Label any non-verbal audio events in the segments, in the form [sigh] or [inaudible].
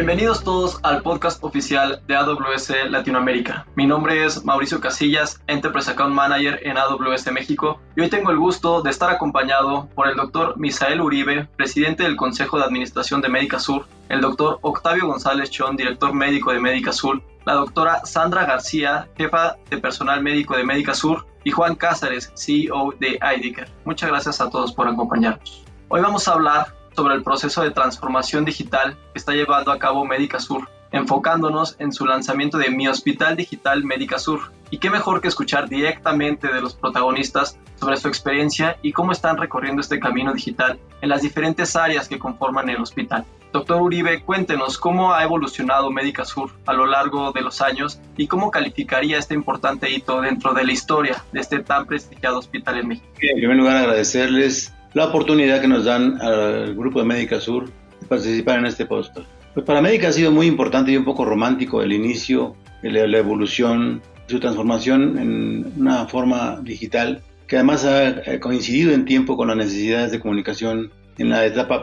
Bienvenidos todos al podcast oficial de AWS Latinoamérica. Mi nombre es Mauricio Casillas, Enterprise Account Manager en AWS México, y hoy tengo el gusto de estar acompañado por el doctor Misael Uribe, presidente del Consejo de Administración de Médica Sur, el doctor Octavio González Chón, director médico de Médica Sur, la doctora Sandra García, jefa de personal médico de Médica Sur, y Juan Cázares, CEO de IDICAR. Muchas gracias a todos por acompañarnos. Hoy vamos a hablar sobre el proceso de transformación digital que está llevando a cabo Médica Sur, enfocándonos en su lanzamiento de Mi Hospital Digital Médica Sur. Y qué mejor que escuchar directamente de los protagonistas sobre su experiencia y cómo están recorriendo este camino digital en las diferentes áreas que conforman el hospital. Doctor Uribe, cuéntenos cómo ha evolucionado Médica Sur a lo largo de los años y cómo calificaría este importante hito dentro de la historia de este tan prestigiado hospital en México. En primer lugar, agradecerles la oportunidad que nos dan al grupo de Médica Sur de participar en este póster. Pues para Médica ha sido muy importante y un poco romántico el inicio, la evolución, su transformación en una forma digital que además ha coincidido en tiempo con las necesidades de comunicación en la etapa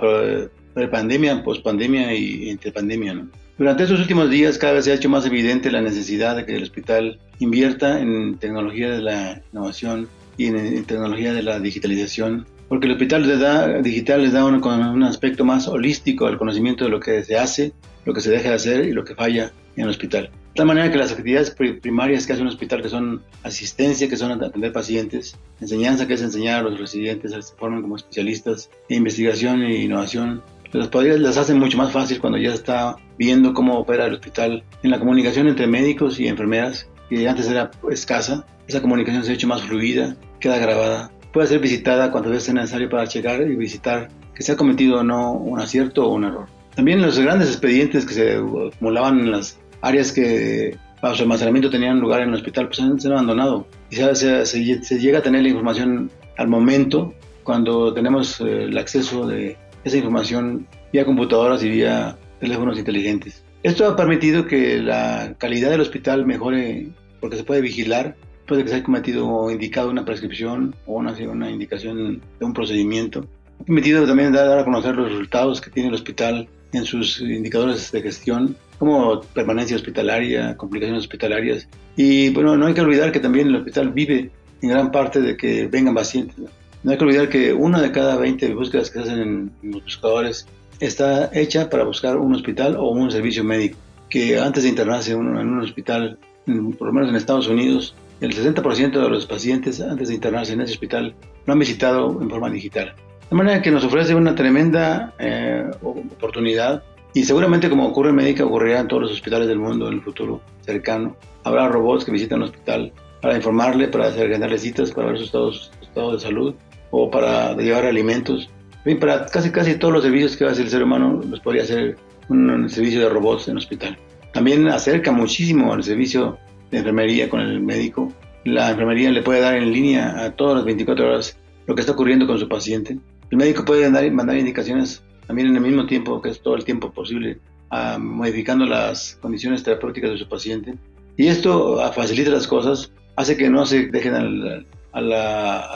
pre-pandemia, post-pandemia y entre pandemia. Durante estos últimos días cada vez se ha hecho más evidente la necesidad de que el hospital invierta en tecnología de la innovación y en tecnología de la digitalización porque el hospital les da, digital les da un, un, aspecto más holístico al conocimiento de lo que se hace, lo que se deja de hacer y lo que falla en el hospital. De tal manera que las actividades primarias que hace un hospital, que son asistencia, que son atender pacientes, enseñanza, que es enseñar a los residentes a que se formen como especialistas, investigación e innovación, las, las hacen mucho más fácil cuando ya está viendo cómo opera el hospital en la comunicación entre médicos y enfermeras, que antes era escasa, esa comunicación se ha hecho más fluida, queda grabada puede ser visitada cuando sea necesario para checar y visitar que se ha cometido o no un acierto o un error. También los grandes expedientes que se acumulaban en las áreas que para su almacenamiento tenían lugar en el hospital, pues han sido abandonado. Y se, se, llega a tener la información al momento cuando tenemos eh, el acceso de esa información vía computadoras y vía teléfonos inteligentes. Esto ha permitido que la calidad del hospital mejore porque se puede vigilar puede que se haya cometido o indicado una prescripción o una, una indicación de un procedimiento. Ha permitido también dar a conocer los resultados que tiene el hospital en sus indicadores de gestión, como permanencia hospitalaria, complicaciones hospitalarias. Y bueno, no hay que olvidar que también el hospital vive en gran parte de que vengan pacientes. No, hay que olvidar que una de cada 20 búsquedas que se hacen en, los buscadores está hecha para buscar un hospital o un servicio médico. Que antes de internarse en un hospital, por lo menos en Estados Unidos, el 60% de los pacientes antes de internarse en ese hospital lo han visitado en forma digital. De manera que nos ofrece una tremenda eh, oportunidad y seguramente como ocurre en Médica ocurrirá en todos los hospitales del mundo en el futuro cercano. Habrá robots que visitan el hospital para informarle, para agendarle citas, para ver su estado de salud o para llevar alimentos. En para casi, casi todos los servicios que va a hacer el ser humano los podría hacer un servicio de robots en el hospital. También acerca muchísimo al servicio de enfermería con el médico. La enfermería le puede dar en línea a todas las 24 horas lo que está ocurriendo con su paciente. El médico puede mandar indicaciones también en el mismo tiempo, que es todo el tiempo posible, modificando las condiciones terapéuticas de su paciente. Y esto facilita las cosas, hace que no se dejen a la, a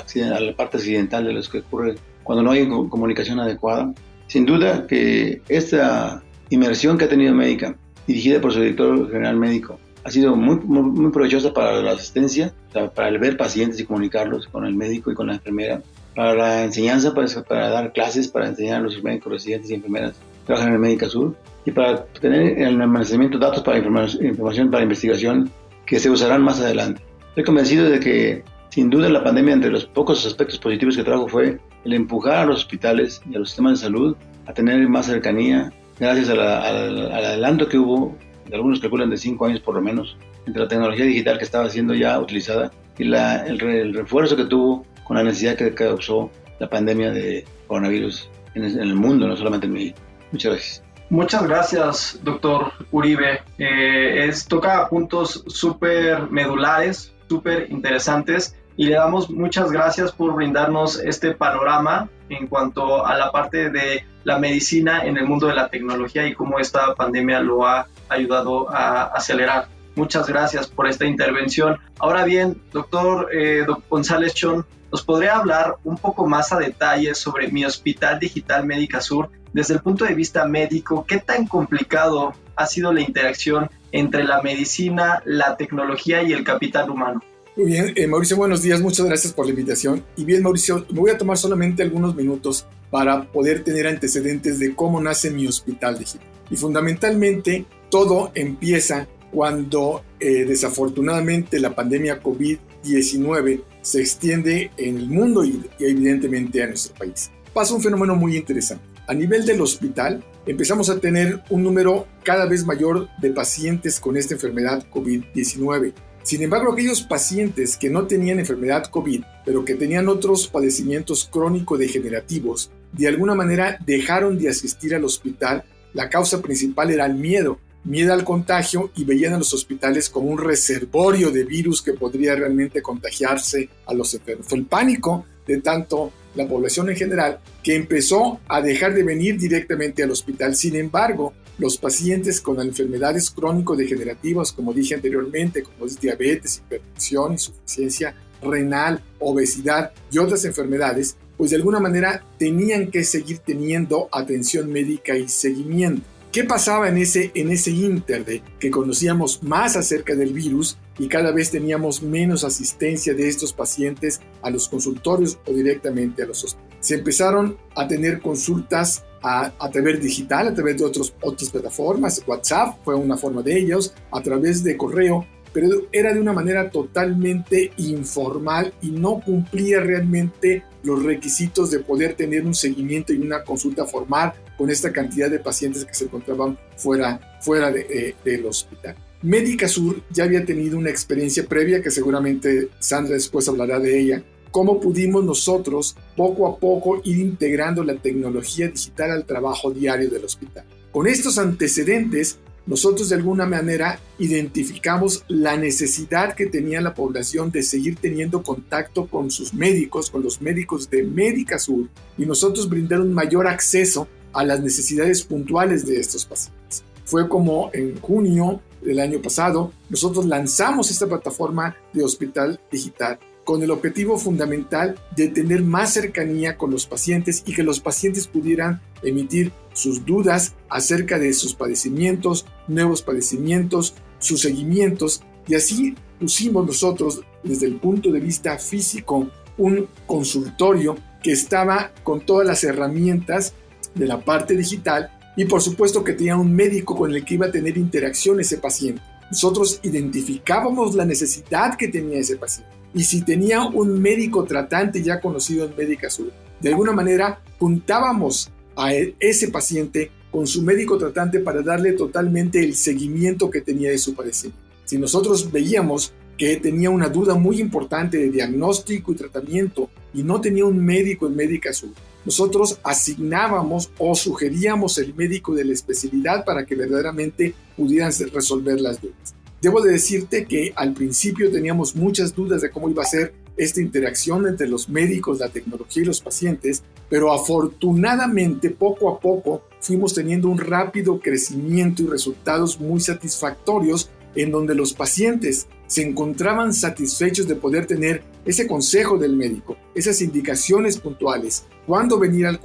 la parte accidental de los que ocurre cuando no hay comunicación adecuada. Sin duda que esta inmersión que ha tenido médica, dirigida por su director general médico, ha sido muy, muy, provechosa para la asistencia, para el ver pacientes y comunicarlos con el médico y con la enfermera, para la enseñanza, para, para dar clases, para enseñar a los médicos residentes y enfermeras que trabajan en el Médica Sur, y para tener el almacenamiento de datos para información, para investigación que se usarán más adelante. Estoy convencido de que, sin duda, la pandemia, entre los pocos aspectos positivos que trajo, fue el empujar a los hospitales y a los sistemas de salud a tener más cercanía, gracias al adelanto que hubo algunos calculan de cinco años por lo menos, entre la tecnología digital que estaba siendo ya utilizada y la, el, refuerzo que tuvo con la necesidad que causó la pandemia de coronavirus en el, mundo, no solamente en México. Muchas gracias. Muchas gracias, doctor Uribe. Eh, es, toca puntos súper medulares, súper interesantes y le damos muchas gracias por brindarnos este panorama en cuanto a la parte de la medicina en el mundo de la tecnología y cómo esta pandemia lo ha ayudado a acelerar. Muchas gracias por esta intervención. Ahora bien, doctor eh, González Chon, ¿nos podría hablar un poco más a detalle sobre mi Hospital Digital Médica Sur desde el punto de vista médico, ¿qué tan complicado ha sido la interacción entre la medicina, la tecnología y el capital humano? Muy bien, eh, Mauricio, buenos días, muchas gracias por la invitación. Y bien, Mauricio, me voy a tomar solamente algunos minutos para poder tener antecedentes de cómo nace mi hospital digital. Y fundamentalmente, todo empieza cuando eh, desafortunadamente la pandemia COVID-19 se extiende en el mundo y, y evidentemente a nuestro país. Pasa un fenómeno muy interesante. A nivel del hospital, empezamos a tener un número cada vez mayor de pacientes con esta enfermedad COVID-19 sin embargo, aquellos pacientes que no tenían enfermedad COVID, pero que tenían otros padecimientos crónico-degenerativos, de alguna manera dejaron de asistir al hospital. La causa principal era el miedo, miedo al contagio y veían a los hospitales como un reservorio de virus que podría realmente contagiarse a los enfermos. Fue el pánico de tanto la población en general que empezó a dejar de venir directamente al hospital. Sin embargo, los pacientes con enfermedades crónico-degenerativas, como dije anteriormente, como es diabetes, hipertensión, insuficiencia renal, obesidad y otras enfermedades, pues de alguna manera tenían que seguir teniendo atención médica y seguimiento. ¿Qué pasaba en ese, en ese inter que conocíamos más acerca del virus y cada vez teníamos menos asistencia de estos pacientes a los consultorios o directamente a los hospitales? Se empezaron a tener consultas a, a, través digital, a través de otros, otras plataformas. WhatsApp fue una forma de ellos, a través de correo, pero era de una manera totalmente informal y no cumplía realmente los requisitos de poder tener un seguimiento y una consulta formal con esta cantidad de pacientes que se encontraban fuera, fuera eh, del hospital. Médica Sur ya había tenido una experiencia previa que seguramente Sandra después hablará de ella, cómo pudimos nosotros poco a poco ir integrando la tecnología digital al trabajo diario del hospital. Con estos antecedentes, nosotros de alguna manera identificamos la necesidad que tenía la población de seguir teniendo contacto con sus médicos, con los médicos de Médica Sur, y nosotros brindar un mayor acceso a las necesidades puntuales de estos pacientes. Fue como en junio del año pasado, nosotros lanzamos esta plataforma de hospital digital con el objetivo fundamental de tener más cercanía con los pacientes y que los pacientes pudieran emitir sus dudas acerca de sus padecimientos, nuevos padecimientos, sus seguimientos y así pusimos nosotros desde el punto de vista físico un consultorio que estaba con todas las herramientas de la parte digital y por supuesto que tenía un médico con el que iba a tener interacción ese paciente. Nosotros identificábamos la necesidad que tenía ese paciente y si tenía un médico tratante ya conocido en Médica Sur, de alguna manera juntábamos a e, ese paciente con su médico tratante para darle totalmente el seguimiento que tenía de su padecimiento. Si nosotros veíamos que tenía una duda muy importante de diagnóstico y tratamiento y no tenía un médico en Médica Sur, nosotros asignábamos o sugeríamos el médico de la especialidad para que verdaderamente pudieran resolver las dudas. Debo de decirte que al principio teníamos muchas dudas de cómo iba a ser esta interacción entre los médicos, la tecnología y los pacientes, pero afortunadamente poco a poco fuimos teniendo un rápido crecimiento y resultados muy satisfactorios en donde los pacientes se encontraban satisfechos de poder tener ese consejo del médico, esas indicaciones puntuales, cuándo venir al,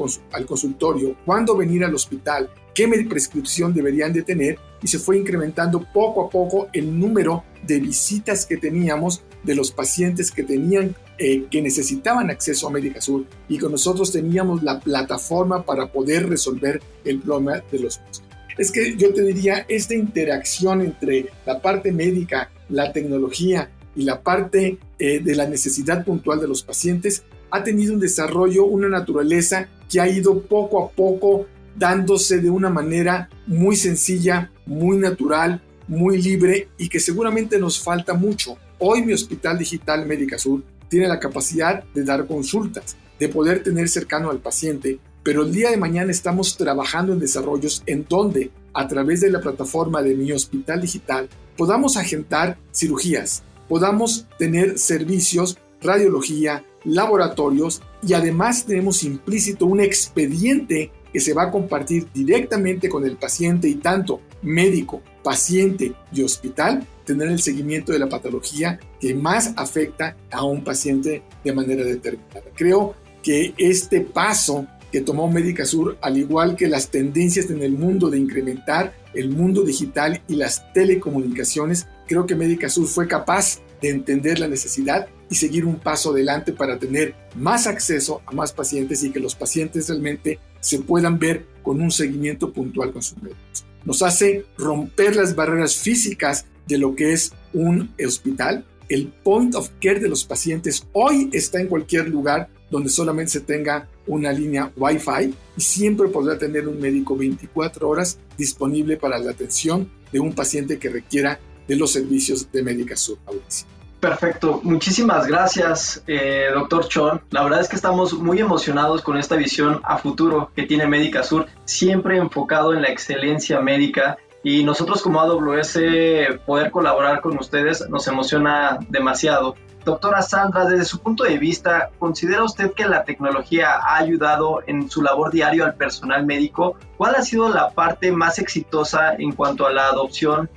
consultorio, cuándo venir al hospital, qué prescripción deberían de tener y se fue incrementando poco a poco el número de visitas que teníamos de los pacientes que tenían eh, que necesitaban acceso a Médica Sur. Y con nosotros teníamos la plataforma para poder resolver el problema de los Es que yo te diría, esta interacción entre la parte médica, la tecnología y la parte eh, de la necesidad puntual de los pacientes ha tenido un desarrollo, una naturaleza que ha ido poco a poco dándose de una manera muy sencilla, muy natural, muy libre y que seguramente nos falta mucho. Hoy mi Hospital Digital Médica Sur tiene la capacidad de dar consultas, de poder tener cercano al paciente, pero el día de mañana estamos trabajando en desarrollos en donde, a través de la plataforma de mi Hospital Digital, podamos agendar cirugías, podamos tener servicios, radiología, laboratorios y además tenemos implícito un expediente que se va a compartir directamente con el paciente y tanto médico, paciente y hospital tener el seguimiento de la patología que más afecta a un paciente de manera determinada. Creo que este paso que tomó Médica Sur, al igual que las tendencias en el mundo de incrementar el mundo digital y las telecomunicaciones, creo que Médica Sur fue capaz de entender la necesidad y seguir un paso adelante para tener más acceso a más pacientes y que los pacientes realmente se puedan ver con un seguimiento puntual con sus médicos. Nos hace romper las barreras físicas de lo que es un hospital. El point of care de los pacientes hoy está en cualquier lugar donde solamente se tenga una línea Wi-Fi y siempre podrá tener un médico 24 horas disponible para la atención de un paciente que requiera de los servicios de Médica Sur. Perfecto, muchísimas gracias, eh, doctor Chon. La verdad es que estamos muy emocionados con esta visión a futuro que tiene Médica Sur, siempre enfocado en la excelencia médica. Y nosotros como AWS poder colaborar con ustedes nos emociona demasiado. Doctora Sandra, desde su punto de vista, ¿considera usted que la tecnología ha ayudado en su labor diario al personal médico? ¿Cuál ha sido la parte más exitosa en cuanto a la adopción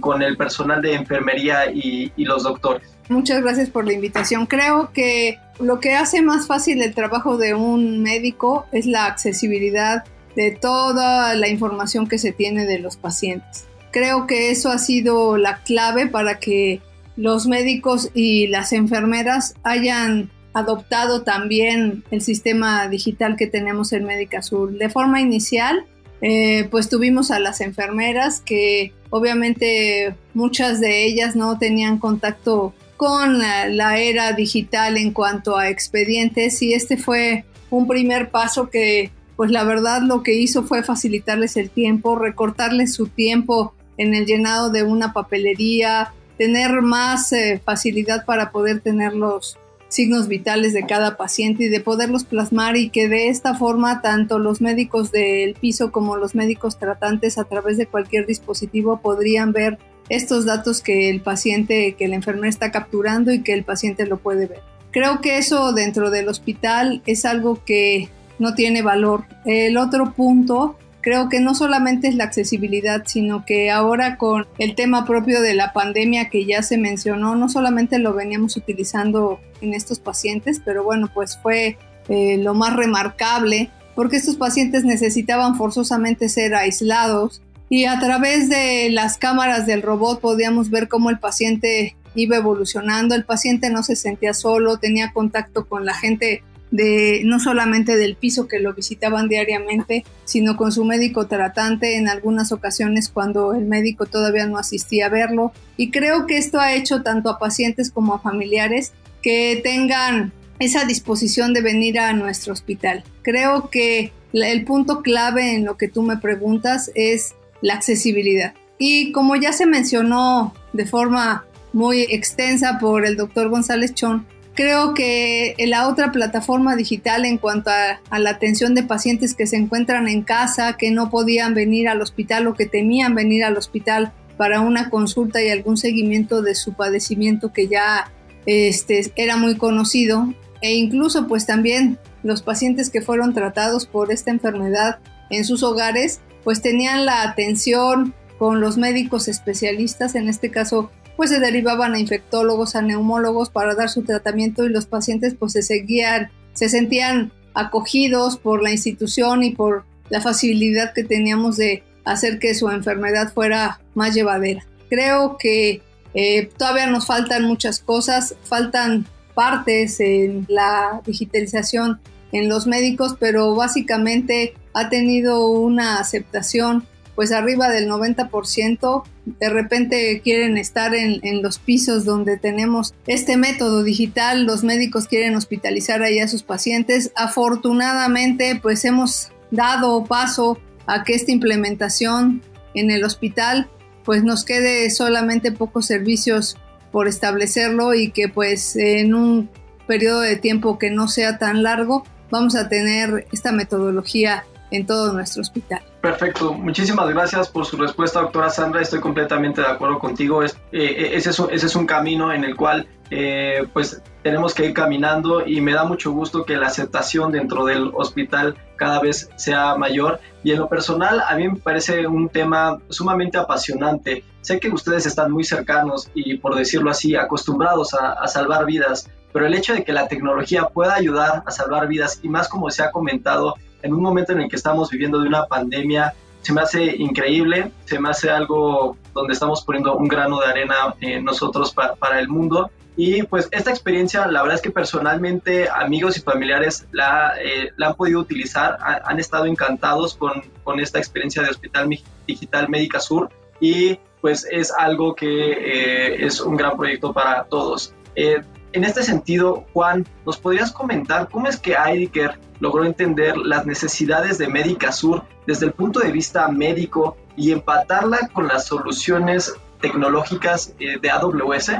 con el personal de enfermería y, y los doctores? Muchas gracias por la invitación. Creo que lo que hace más fácil el trabajo de un médico es la accesibilidad de toda la información que se tiene de los pacientes. Creo que eso ha sido la clave para que los médicos y las enfermeras hayan adoptado también el sistema digital que tenemos en Médica Sur. De forma inicial, eh, pues tuvimos a las enfermeras que obviamente muchas de ellas no tenían contacto con la era digital en cuanto a expedientes y este fue un primer paso que pues la verdad lo que hizo fue facilitarles el tiempo, recortarles su tiempo en el llenado de una papelería, tener más eh, facilidad para poder tener los signos vitales de cada paciente y de poderlos plasmar y que de esta forma tanto los médicos del piso como los médicos tratantes a través de cualquier dispositivo podrían ver estos datos que el paciente, que la enfermera está capturando y que el paciente lo puede ver. Creo que eso dentro del hospital es algo que no tiene valor. El otro punto creo que no solamente es la accesibilidad, sino que ahora con el tema propio de la pandemia que ya se mencionó, no solamente lo veníamos utilizando en estos pacientes, pero bueno, pues fue eh, lo más remarcable porque estos pacientes necesitaban forzosamente ser aislados y a través de las cámaras del robot podíamos ver cómo el paciente iba evolucionando, el paciente no se sentía solo, tenía contacto con la gente no solamente del piso que lo visitaban diariamente, sino con su médico tratante en algunas ocasiones cuando el médico todavía no asistía a verlo. Y creo que esto ha hecho tanto a pacientes como a familiares que tengan esa disposición de venir a nuestro hospital. Creo que el punto clave en lo que tú me preguntas es la accesibilidad. Y como ya se mencionó de forma muy extensa por el doctor González Chón, Creo que la otra plataforma digital en cuanto a, la atención de pacientes que se encuentran en casa, que no podían venir al hospital o que temían venir al hospital para una consulta y algún seguimiento de su padecimiento que ya este, era muy conocido, e incluso pues también los pacientes que fueron tratados por esta enfermedad en sus hogares, pues tenían la atención con los médicos especialistas, en este caso pues se derivaban a infectólogos, a neumólogos para dar su tratamiento y los pacientes pues se seguían, se sentían acogidos por la institución y por la facilidad que teníamos de hacer que su enfermedad fuera más llevadera. Creo que eh, todavía nos faltan muchas cosas, faltan partes en la digitalización en los médicos, pero básicamente ha tenido una aceptación pues arriba del 90%, de repente quieren estar en, los pisos donde tenemos este método digital, los médicos quieren hospitalizar ahí a sus pacientes. Afortunadamente, pues hemos dado paso a que esta implementación en el hospital pues nos quede solamente pocos servicios por establecerlo y que pues en un periodo de tiempo que no sea tan largo vamos a tener esta metodología en todo nuestro hospital. Perfecto, muchísimas gracias por su respuesta, doctora Sandra. Estoy completamente de acuerdo contigo. Es, eh, eh, ese, es, un camino en el cual eh, pues tenemos que ir caminando y me da mucho gusto que la aceptación dentro del hospital cada vez sea mayor. Y en lo personal, a mí me parece un tema sumamente apasionante. Sé que ustedes están muy cercanos y, por decirlo así, acostumbrados a salvar vidas pero el hecho de que la tecnología pueda ayudar a salvar vidas y más como se ha comentado en un momento en el que estamos viviendo de una pandemia, se me hace increíble, se me hace algo donde estamos poniendo un grano de arena eh, nosotros para el mundo. Y pues esta experiencia, la verdad es que personalmente amigos y familiares la, eh, la han podido utilizar, han estado encantados con, con, esta experiencia de Hospital Digital Médica Sur y pues es algo que eh, es un gran proyecto para todos. Eh, en este sentido, Juan, ¿nos podrías comentar cómo es que Aidiker logró entender las necesidades de Médica Sur desde el punto de vista médico y empatarla con las soluciones tecnológicas de AWS?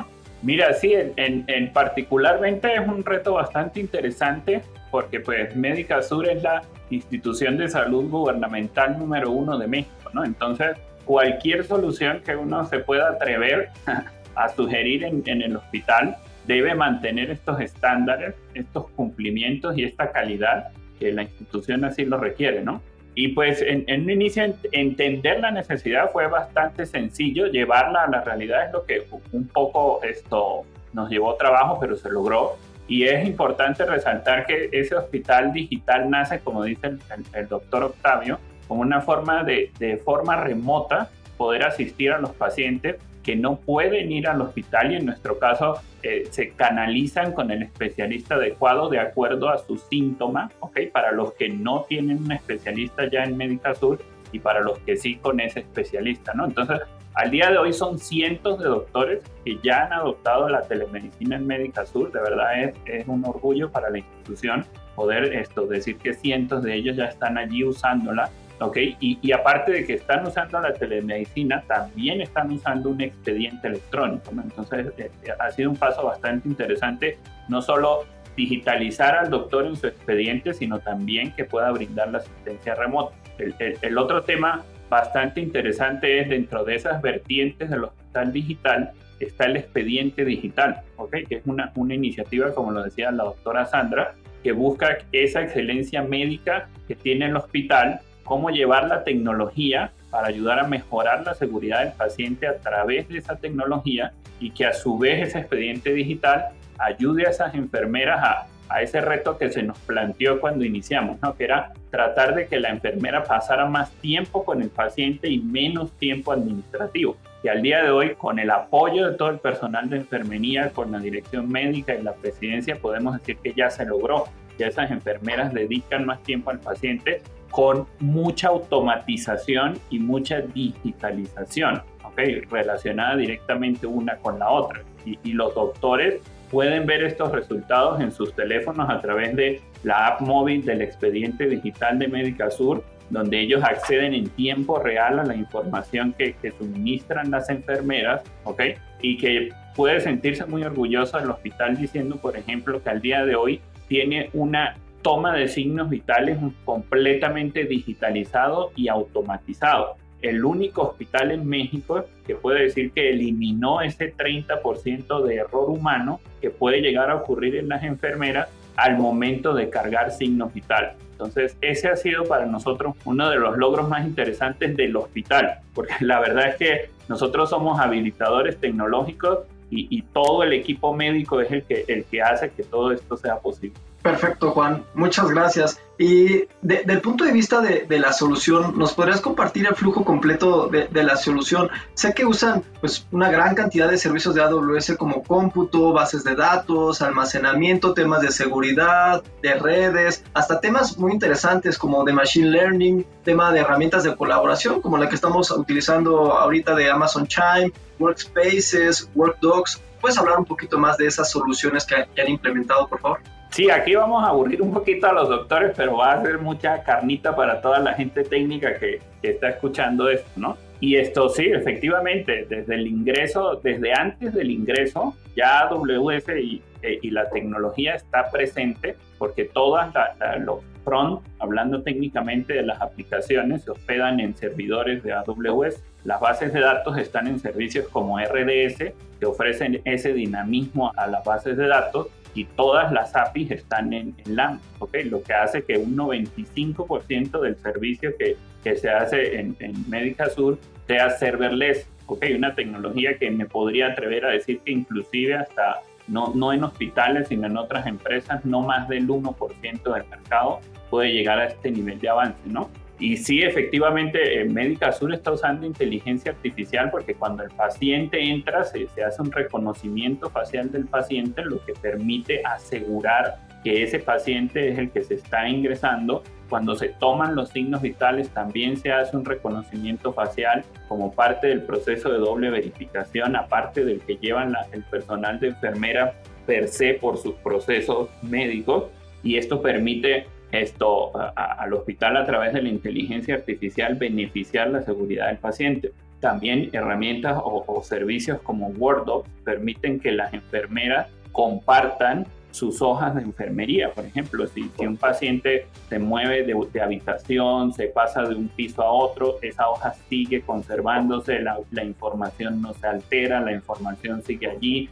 Mira, sí, en, en, particularmente es un reto bastante interesante porque pues Médica Sur es la institución de salud gubernamental número uno de México, ¿no? Entonces, cualquier solución que uno se pueda atrever [laughs] a sugerir en, en el hospital debe mantener estos estándares, estos cumplimientos y esta calidad que la institución así lo requiere, ¿no? Y pues en, en, un inicio entender la necesidad fue bastante sencillo, llevarla a la realidad es lo que un poco esto nos llevó trabajo, pero se logró. Y es importante resaltar que ese hospital digital nace, como dice el, el, doctor Octavio, como una forma de, de forma remota poder asistir a los pacientes que no pueden ir al hospital y en nuestro caso eh, se canalizan con el especialista adecuado de acuerdo a sus síntomas, ¿ok? Para los que no tienen un especialista ya en Médica Sur y para los que sí con ese especialista, ¿no? Entonces, al día de hoy son cientos de doctores que ya han adoptado la telemedicina en Médica Sur, de verdad es, es un orgullo para la institución poder esto, decir que cientos de ellos ya están allí usándola ¿ok? Y, aparte de que están usando la telemedicina, también están usando un expediente electrónico, Entonces, eh, eh, ha sido un paso bastante interesante, no solo digitalizar al doctor en su expediente, sino también que pueda brindar la asistencia remota. El, otro tema bastante interesante es dentro de esas vertientes del hospital digital, está el expediente digital, ¿ok? Que es una, una iniciativa, como lo decía la doctora Sandra, que busca esa excelencia médica que tiene el hospital cómo llevar la tecnología para ayudar a mejorar la seguridad del paciente a través de esa tecnología y que a su vez ese expediente digital ayude a esas enfermeras a, a ese reto que se nos planteó cuando iniciamos, ¿no? que era tratar de que la enfermera pasara más tiempo con el paciente y menos tiempo administrativo. Y al día de hoy, con el apoyo de todo el personal de enfermería, con la dirección médica y la presidencia, podemos decir que ya se logró, que esas enfermeras dedican más tiempo al paciente con mucha automatización y mucha digitalización, ¿okay? relacionada directamente una con la otra. Y, y, los doctores pueden ver estos resultados en sus teléfonos a través de la app móvil del expediente digital de Médica Sur, donde ellos acceden en tiempo real a la información que, que suministran las enfermeras, ¿ok? Y que puede sentirse muy orgulloso del hospital diciendo, por ejemplo, que al día de hoy tiene una toma de signos vitales completamente digitalizado y automatizado. El único hospital en México que puede decir que eliminó ese 30% de error humano que puede llegar a ocurrir en las enfermeras al momento de cargar signos vitales. Entonces, ese ha sido para nosotros uno de los logros más interesantes del hospital, porque la verdad es que nosotros somos habilitadores tecnológicos y, y todo el equipo médico es el que, el que hace que todo esto sea posible. Perfecto, Juan. Muchas gracias. Y de, del punto de vista de, la solución, ¿nos podrías compartir el flujo completo de, de, la solución? Sé que usan pues, una gran cantidad de servicios de AWS como cómputo, bases de datos, almacenamiento, temas de seguridad, de redes, hasta temas muy interesantes como de machine learning, tema de herramientas de colaboración como la que estamos utilizando ahorita de Amazon Chime, Workspaces, WorkDocs. ¿Puedes hablar un poquito más de esas soluciones que, que han implementado, por favor? Sí, aquí vamos a aburrir un poquito a los doctores, pero va a ser mucha carnita para toda la gente técnica que, está escuchando esto, ¿no? Y esto sí, efectivamente, desde el ingreso, desde antes del ingreso, ya AWS y, eh, y la tecnología está presente porque todas los front, hablando técnicamente de las aplicaciones, se hospedan en servidores de AWS. Las bases de datos están en servicios como RDS, que ofrecen ese dinamismo a las bases de datos y todas las APIs están en, en LAMP, ¿okay? lo que hace que un 95% del servicio que, que, se hace en, en Médica Sur sea serverless, ¿okay? una tecnología que me podría atrever a decir que inclusive hasta no, no en hospitales, sino en otras empresas, no más del 1% del mercado puede llegar a este nivel de avance, ¿no? Y sí, efectivamente, Médica Azul está usando inteligencia artificial porque cuando el paciente entra se, se, hace un reconocimiento facial del paciente, lo que permite asegurar que ese paciente es el que se está ingresando. Cuando se toman los signos vitales también se hace un reconocimiento facial como parte del proceso de doble verificación, aparte del que llevan el personal de enfermera per se por sus procesos médicos. Y esto permite esto al hospital a través de la inteligencia artificial beneficiar la seguridad del paciente. También herramientas o, servicios como WordDocs permiten que las enfermeras compartan sus hojas de enfermería. Por ejemplo, si, un paciente se mueve de, habitación, se pasa de un piso a otro, esa hoja sigue conservándose, la información no se altera, la información sigue allí.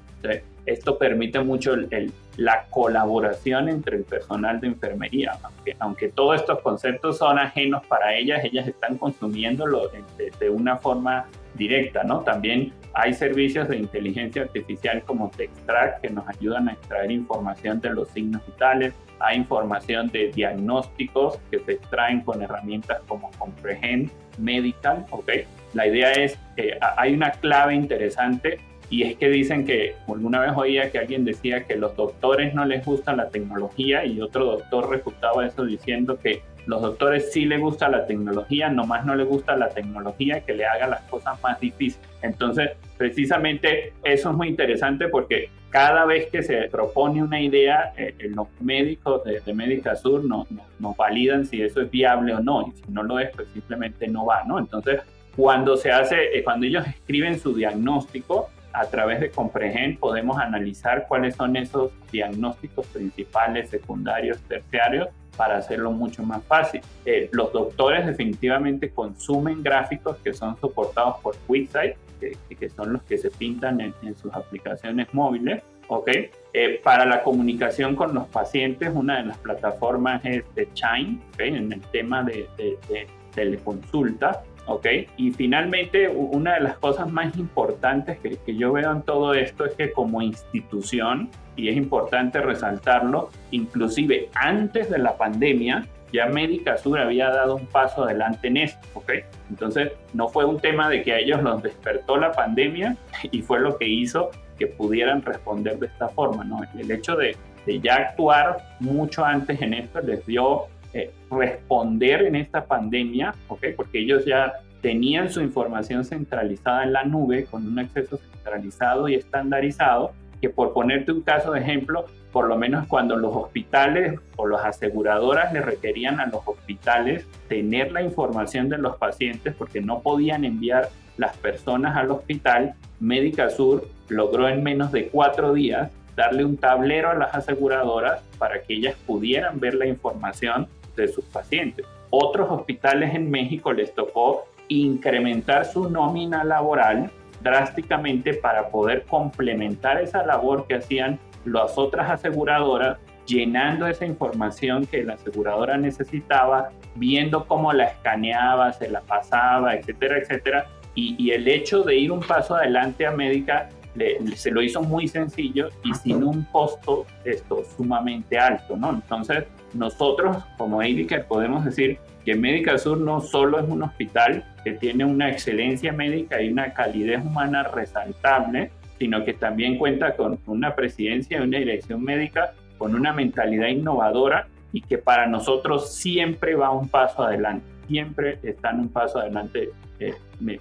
Esto permite mucho el, la colaboración entre el personal de enfermería. Aunque, aunque, todos estos conceptos son ajenos para ellas, ellas están consumiéndolo de, de, una forma directa, ¿no? También hay servicios de inteligencia artificial como Textract que nos ayudan a extraer información de los signos vitales. Hay información de diagnósticos que se extraen con herramientas como Comprehend Medical, ¿ok? La idea es que hay una clave interesante y es que dicen que alguna vez oía que alguien decía que los doctores no les gusta la tecnología y otro doctor refutaba eso diciendo que los doctores sí les gusta la tecnología, nomás no les gusta la tecnología que le haga las cosas más difíciles. Entonces, precisamente eso es muy interesante porque cada vez que se propone una idea, eh, los médicos de, de Médica Sur nos no, no validan si eso es viable o no, y si no lo es, pues simplemente no va, ¿no? Entonces, cuando se hace, eh, cuando ellos escriben su diagnóstico, a través de Comprehend podemos analizar cuáles son esos diagnósticos principales, secundarios, terciarios, para hacerlo mucho más fácil. Eh, los doctores definitivamente consumen gráficos que son soportados por QuickSight, que, son los que se pintan en, sus aplicaciones móviles. ¿ok? Eh, para la comunicación con los pacientes, una de las plataformas es de Chime, en el tema de, de, de teleconsulta. ¿Ok? Y finalmente, una de las cosas más importantes que, que, yo veo en todo esto es que como institución, y es importante resaltarlo, inclusive antes de la pandemia, ya Médica Sur había dado un paso adelante en esto, ¿ok? Entonces, no fue un tema de que a ellos los despertó la pandemia [laughs] y fue lo que hizo que pudieran responder de esta forma, ¿no? El hecho de, de ya actuar mucho antes en esto les dio eh, responder en esta pandemia, ¿ok? Porque ellos ya tenían su información centralizada en la nube con un acceso centralizado y estandarizado, que por ponerte un caso de ejemplo, por lo menos cuando los hospitales o las aseguradoras le requerían a los hospitales tener la información de los pacientes porque no podían enviar las personas al hospital, Médica Sur logró en menos de cuatro días darle un tablero a las aseguradoras para que ellas pudieran ver la información de sus pacientes. Otros hospitales en México les tocó incrementar su nómina laboral drásticamente para poder complementar esa labor que hacían las otras aseguradoras, llenando esa información que la aseguradora necesitaba, viendo cómo la escaneaba, se la pasaba, etcétera, etcétera. Y, y el hecho de ir un paso adelante a Médica le, se lo hizo muy sencillo y sin un costo esto sumamente alto, ¿no? Entonces, nosotros como Ediker podemos decir que Médica Sur no solo es un hospital que tiene una excelencia médica y una calidez humana resaltable, sino que también cuenta con una presidencia y una dirección médica con una mentalidad innovadora y que para nosotros siempre va un paso adelante, siempre está en un paso adelante eh,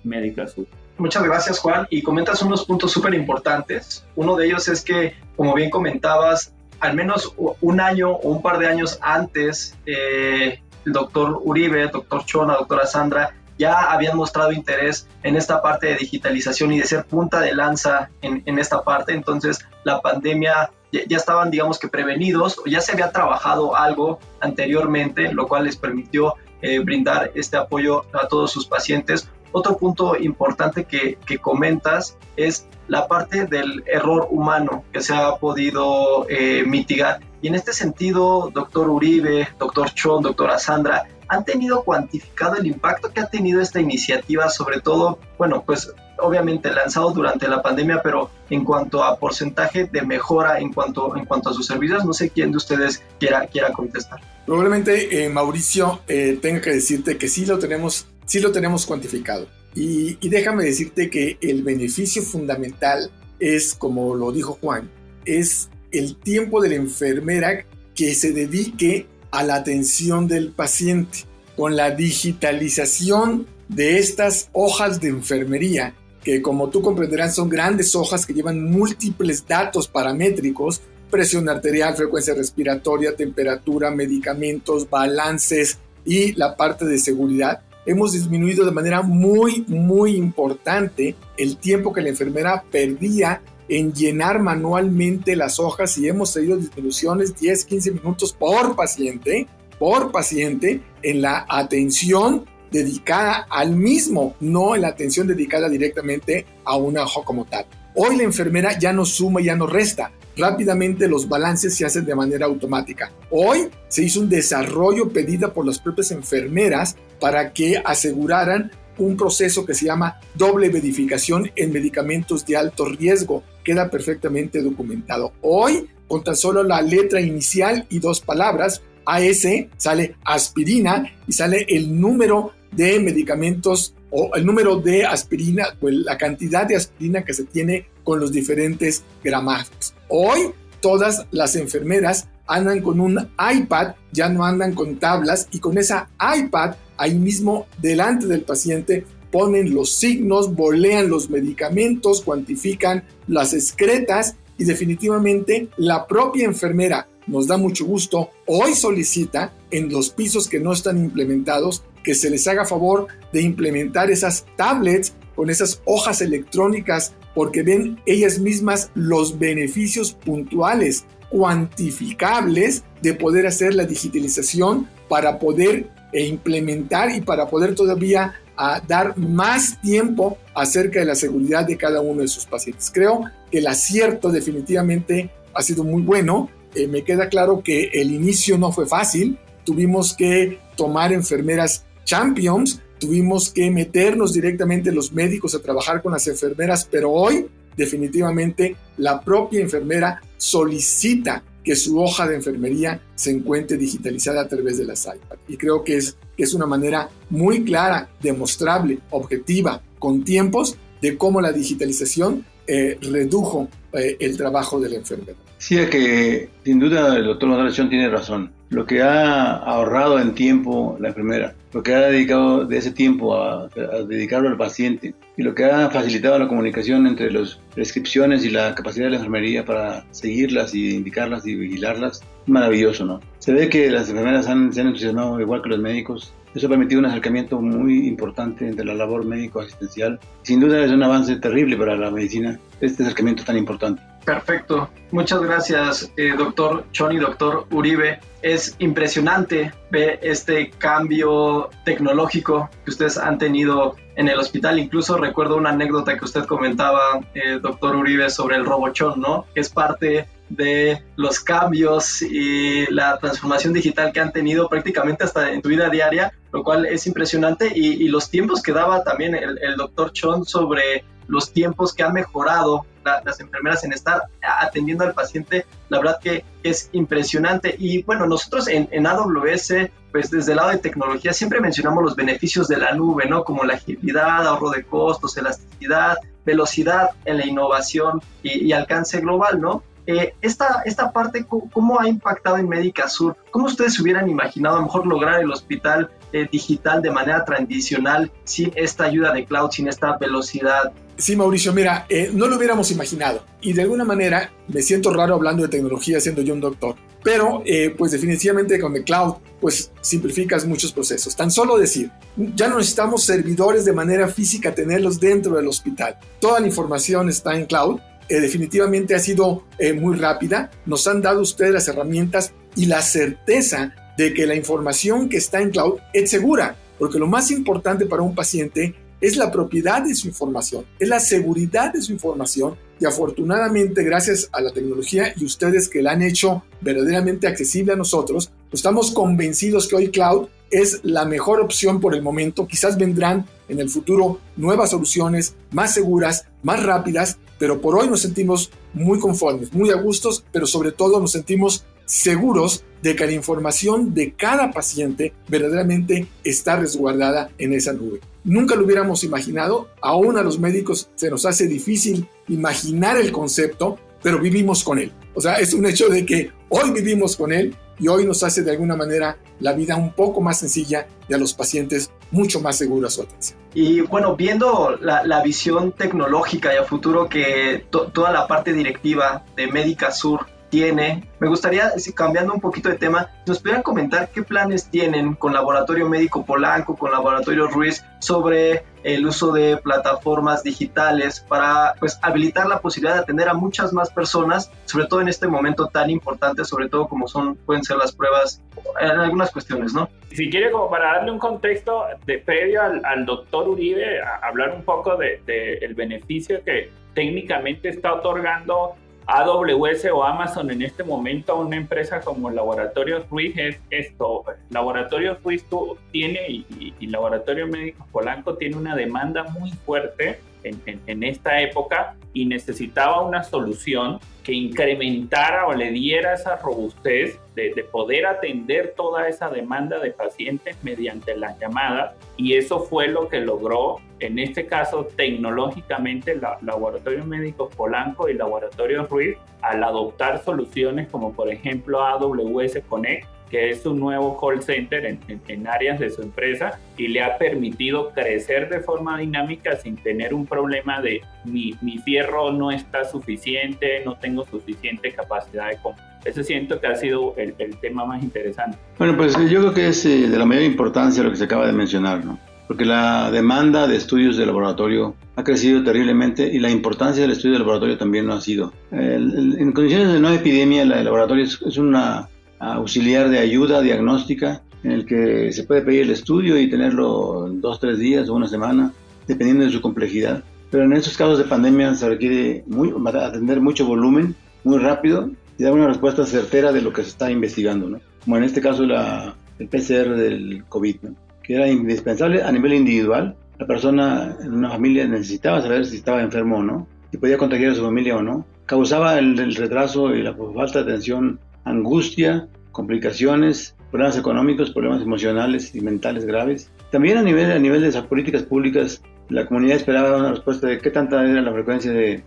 Médica Sur. Muchas gracias Juan y comentas unos puntos súper importantes. Uno de ellos es que, como bien comentabas, al menos un año o un par de años antes, eh, el doctor Uribe, doctor Chona, doctora Sandra, ya habían mostrado interés en esta parte de digitalización y de ser punta de lanza en, esta parte. Entonces, la pandemia ya, ya, estaban, digamos que prevenidos, ya se había trabajado algo anteriormente, lo cual les permitió eh, brindar este apoyo a todos sus pacientes. Otro punto importante que, comentas es la parte del error humano que se ha podido eh, mitigar. Y en este sentido, doctor Uribe, doctor Chon, doctora Sandra, ¿han tenido cuantificado el impacto que ha tenido esta iniciativa, sobre todo, bueno, pues obviamente lanzado durante la pandemia, pero en cuanto a porcentaje de mejora en cuanto, en cuanto a sus servicios, no sé quién de ustedes quiera, quiera contestar. Probablemente eh, Mauricio eh, tenga que decirte que sí lo tenemos, sí lo tenemos cuantificado. Y, déjame decirte que el beneficio fundamental es, como lo dijo Juan, es el tiempo de la enfermera que se dedique a la atención del paciente. Con la digitalización de estas hojas de enfermería, que como tú comprenderás son grandes hojas que llevan múltiples datos paramétricos, presión arterial, frecuencia respiratoria, temperatura, medicamentos, balances y la parte de seguridad, hemos disminuido de manera muy, muy importante el tiempo que la enfermera perdía en llenar manualmente las hojas y hemos tenido disminuciones 10, 15 minutos por paciente, por paciente en la atención dedicada al mismo, no en la atención dedicada directamente a una hoja como tal. Hoy la enfermera ya no suma, ya no resta. Rápidamente los balances se hacen de manera automática. Hoy se hizo un desarrollo pedido por las propias enfermeras para que aseguraran un proceso que se llama doble verificación en medicamentos de alto riesgo. Queda perfectamente documentado. Hoy, con tan solo la letra inicial y dos palabras, AS, sale aspirina y sale el número de medicamentos o el número de aspirina, o la cantidad de aspirina que se tiene con los diferentes gramajes. Hoy, todas las enfermeras andan con un iPad, ya no andan con tablas y con esa iPad ahí mismo delante del paciente ponen los signos, bolean los medicamentos, cuantifican las excretas y definitivamente la propia enfermera, nos da mucho gusto, hoy solicita en los pisos que no están implementados que se les haga favor de implementar esas tablets con esas hojas electrónicas porque ven ellas mismas los beneficios puntuales, cuantificables de poder hacer la digitalización para poder e implementar y para poder todavía a dar más tiempo acerca de la seguridad de cada uno de sus pacientes. Creo que el acierto definitivamente ha sido muy bueno. Eh, me queda claro que el inicio no fue fácil. Tuvimos que tomar enfermeras champions, tuvimos que meternos directamente los médicos a trabajar con las enfermeras, pero hoy definitivamente la propia enfermera solicita que su hoja de enfermería se encuentre digitalizada a través de las iPad. Y creo que es, es una manera muy clara, demostrable, objetiva, con tiempos de cómo la digitalización eh, redujo eh, el trabajo de la enfermera. Sí, que sin duda el doctor Manuel tiene razón. Lo que ha ahorrado en tiempo la enfermera, lo que ha dedicado de ese tiempo a, dedicarlo al paciente y lo que ha facilitado la comunicación entre las prescripciones y la capacidad de la enfermería para seguirlas y indicarlas y vigilarlas, maravilloso, ¿no? Se ve que las enfermeras han, se han entusiasmado igual que los médicos. Eso ha permitido un acercamiento muy importante entre la labor médico-asistencial. Sin duda es un avance terrible para la medicina, este acercamiento tan importante. Perfecto. Muchas gracias, eh, doctor Choni, doctor Uribe. Es impresionante ver este cambio tecnológico que ustedes han tenido en el hospital. Incluso recuerdo una anécdota que usted comentaba, eh, doctor Uribe, sobre el robochón, ¿no? Que es parte de los cambios y la transformación digital que han tenido prácticamente hasta en tu vida diaria, lo cual es impresionante. Y, los tiempos que daba también el, el doctor Chon sobre los tiempos que han mejorado las enfermeras en estar atendiendo al paciente, la verdad que es impresionante. Y bueno, nosotros en, en AWS, pues desde el lado de tecnología, siempre mencionamos los beneficios de la nube, ¿no? Como la agilidad, ahorro de costos, elasticidad, velocidad en la innovación y, alcance global, ¿no? Eh, esta, esta parte, ¿cómo ha impactado en Médica Sur? ¿Cómo ustedes hubieran imaginado a lo mejor lograr el hospital eh, digital de manera tradicional sin esta ayuda de cloud, sin esta velocidad Sí, Mauricio, mira, eh, no lo hubiéramos imaginado. Y de alguna manera me siento raro hablando de tecnología siendo yo un doctor. Pero, eh, pues definitivamente con el cloud, pues simplificas muchos procesos. Tan solo decir, ya no necesitamos servidores de manera física tenerlos dentro del hospital. Toda la información está en cloud. Eh, definitivamente ha sido muy rápida. Nos han dado ustedes las herramientas y la certeza de que la información que está en cloud es segura. Porque lo más importante para un paciente es la propiedad de su información, es la seguridad de su información y afortunadamente gracias a la tecnología y ustedes que la han hecho verdaderamente accesible a nosotros, estamos convencidos que hoy cloud es la mejor opción por el momento. Quizás vendrán en el futuro nuevas soluciones más seguras, más rápidas, pero por hoy nos sentimos muy conformes, muy a gustos, pero sobre todo nos sentimos seguros de que la información de cada paciente verdaderamente está resguardada en esa nube. Nunca lo hubiéramos imaginado, aún a los médicos se nos hace difícil imaginar el concepto, pero vivimos con él. O sea, es un hecho de que hoy vivimos con él y hoy nos hace de alguna manera la vida un poco más sencilla y a los pacientes mucho más segura su atención. Y bueno, viendo la, visión tecnológica y a futuro que toda la parte directiva de Médica Sur tiene. Me gustaría, cambiando un poquito de tema, nos pudieran comentar qué planes tienen con Laboratorio Médico Polanco, con Laboratorio Ruiz, sobre el uso de plataformas digitales para pues, habilitar la posibilidad de atender a muchas más personas, sobre todo en este momento tan importante, sobre todo como son, pueden ser las pruebas en algunas cuestiones, ¿no? Si quiere, como para darle un contexto de previo al, doctor Uribe, hablar un poco del de, el beneficio que técnicamente está otorgando AWS o Amazon en este momento a una empresa como Laboratorios Ruiz es esto. Laboratorios Ruiz tiene y, Laboratorio Médico Polanco tiene una demanda muy fuerte en, esta época y necesitaba una solución que incrementara o le diera esa robustez de, poder atender toda esa demanda de pacientes mediante la llamada y eso fue lo que logró en este caso tecnológicamente la Laboratorio Médico Polanco y Laboratorio Ruiz al adoptar soluciones como por ejemplo AWS Connect que es un nuevo call center en, áreas de su empresa y le ha permitido crecer de forma dinámica sin tener un problema de mi, mi fierro no está suficiente, no tengo suficiente capacidad de compra. Ese siento que ha sido el, el, tema más interesante. Bueno, pues yo creo que es eh, de la mayor importancia lo que se acaba de mencionar, ¿no? Porque la demanda de estudios de laboratorio ha crecido terriblemente y la importancia del estudio de laboratorio también lo ha sido. en condiciones de no epidemia, el laboratorio es una auxiliar de ayuda diagnóstica en el que se puede pedir el estudio y tenerlo en dos, tres días o una semana, dependiendo de su complejidad. Pero en estos casos de pandemia se requiere muy, atender mucho volumen, muy rápido y dar una respuesta certera de lo que se está investigando, ¿no? como en este caso la, el PCR del COVID, que era indispensable a nivel individual. La persona en una familia necesitaba saber si estaba enfermo o no, si podía contagiar a su familia o no. Causaba el retraso y la falta de atención angustia, complicaciones, problemas económicos, problemas emocionales y mentales graves. También a nivel, a nivel de esas políticas públicas, la comunidad esperaba una respuesta de qué tanta era la frecuencia de,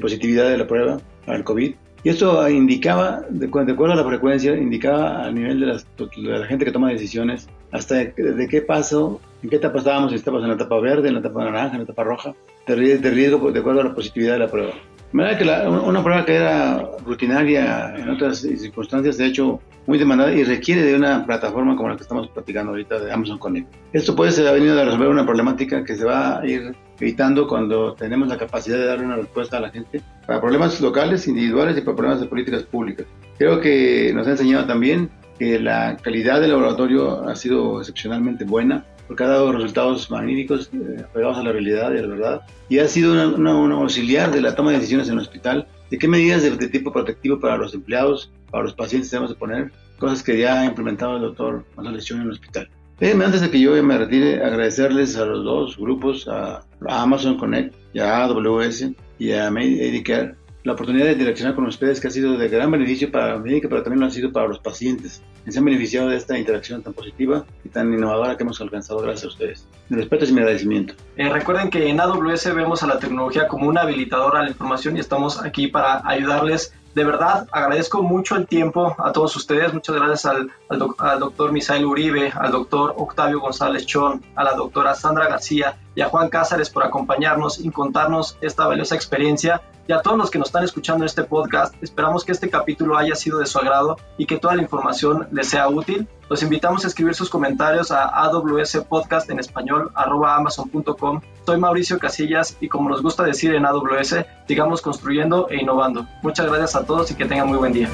positividad de la prueba el COVID. Y esto indicaba, de, acuerdo a la frecuencia, indicaba a nivel de, la gente que toma decisiones hasta de, qué paso, en qué etapa estábamos, si estábamos en la etapa verde, en la etapa naranja, en la etapa roja, de, de riesgo de acuerdo a la positividad de la prueba. Manera que una prueba que era rutinaria en otras circunstancias, de hecho, muy demandada y requiere de una plataforma como la que estamos platicando ahorita de Amazon Connect. Esto puede ser ha venido a resolver una problemática que se va a ir evitando cuando tenemos la capacidad de dar una respuesta a la gente para problemas locales, individuales y para problemas de políticas públicas. Creo que nos ha enseñado también que la calidad del laboratorio ha sido excepcionalmente buena porque ha dado resultados magníficos, eh, apegados a la realidad y a la verdad, y ha sido una, auxiliar de la toma de decisiones en el hospital, de qué medidas de, tipo protectivo para los empleados, para los pacientes debemos de poner, cosas que ya ha implementado el doctor Manuel Lesión en el hospital. Déjenme antes de que yo me retire agradecerles a los dos grupos, a, Amazon Connect y a AWS y a Medicare, la oportunidad de direccionar con ustedes que ha sido de gran beneficio para médica, pero también lo ha sido para los pacientes. Se han beneficiado de esta interacción tan positiva y tan innovadora que hemos alcanzado gracias a ustedes. Mi respeto y mi agradecimiento. Eh, recuerden que en AWS vemos a la tecnología como un habilitador a la información y estamos aquí para ayudarles de verdad agradezco mucho el tiempo a todos ustedes. Muchas gracias al, al, doctor Misael Uribe, al doctor Octavio González Chón, a la doctora Sandra García y a Juan Cázares por acompañarnos y contarnos esta valiosa experiencia. Y a todos los que nos están escuchando en este podcast, esperamos que este capítulo haya sido de su agrado y que toda la información les sea útil. Los invitamos a escribir sus comentarios a AWS Podcast en español amazon.com. Soy Mauricio Casillas y como nos gusta decir en AWS, sigamos construyendo e innovando. Muchas gracias a todos y que tengan muy buen día.